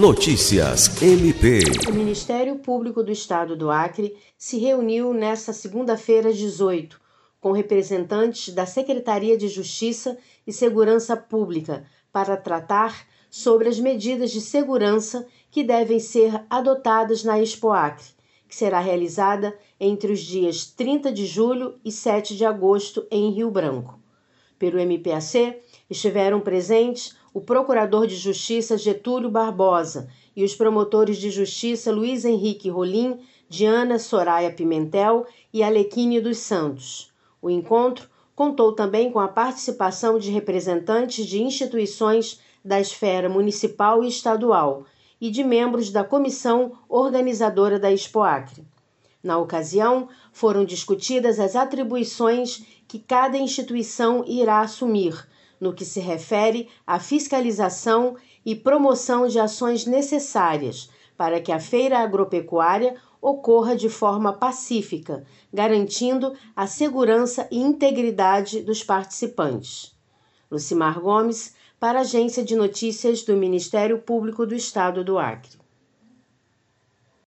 Notícias MP. O Ministério Público do Estado do Acre se reuniu nesta segunda-feira, 18, com representantes da Secretaria de Justiça e Segurança Pública para tratar sobre as medidas de segurança que devem ser adotadas na Expo Acre, que será realizada entre os dias 30 de julho e 7 de agosto em Rio Branco. Pelo MPAC, estiveram presentes o Procurador de Justiça Getúlio Barbosa e os promotores de justiça Luiz Henrique Rolim, Diana Soraya Pimentel e Alequine dos Santos. O encontro contou também com a participação de representantes de instituições da esfera municipal e estadual e de membros da comissão organizadora da Expo Acre. Na ocasião, foram discutidas as atribuições que cada instituição irá assumir, no que se refere à fiscalização e promoção de ações necessárias para que a feira agropecuária ocorra de forma pacífica, garantindo a segurança e integridade dos participantes. Lucimar Gomes, para a Agência de Notícias do Ministério Público do Estado do Acre.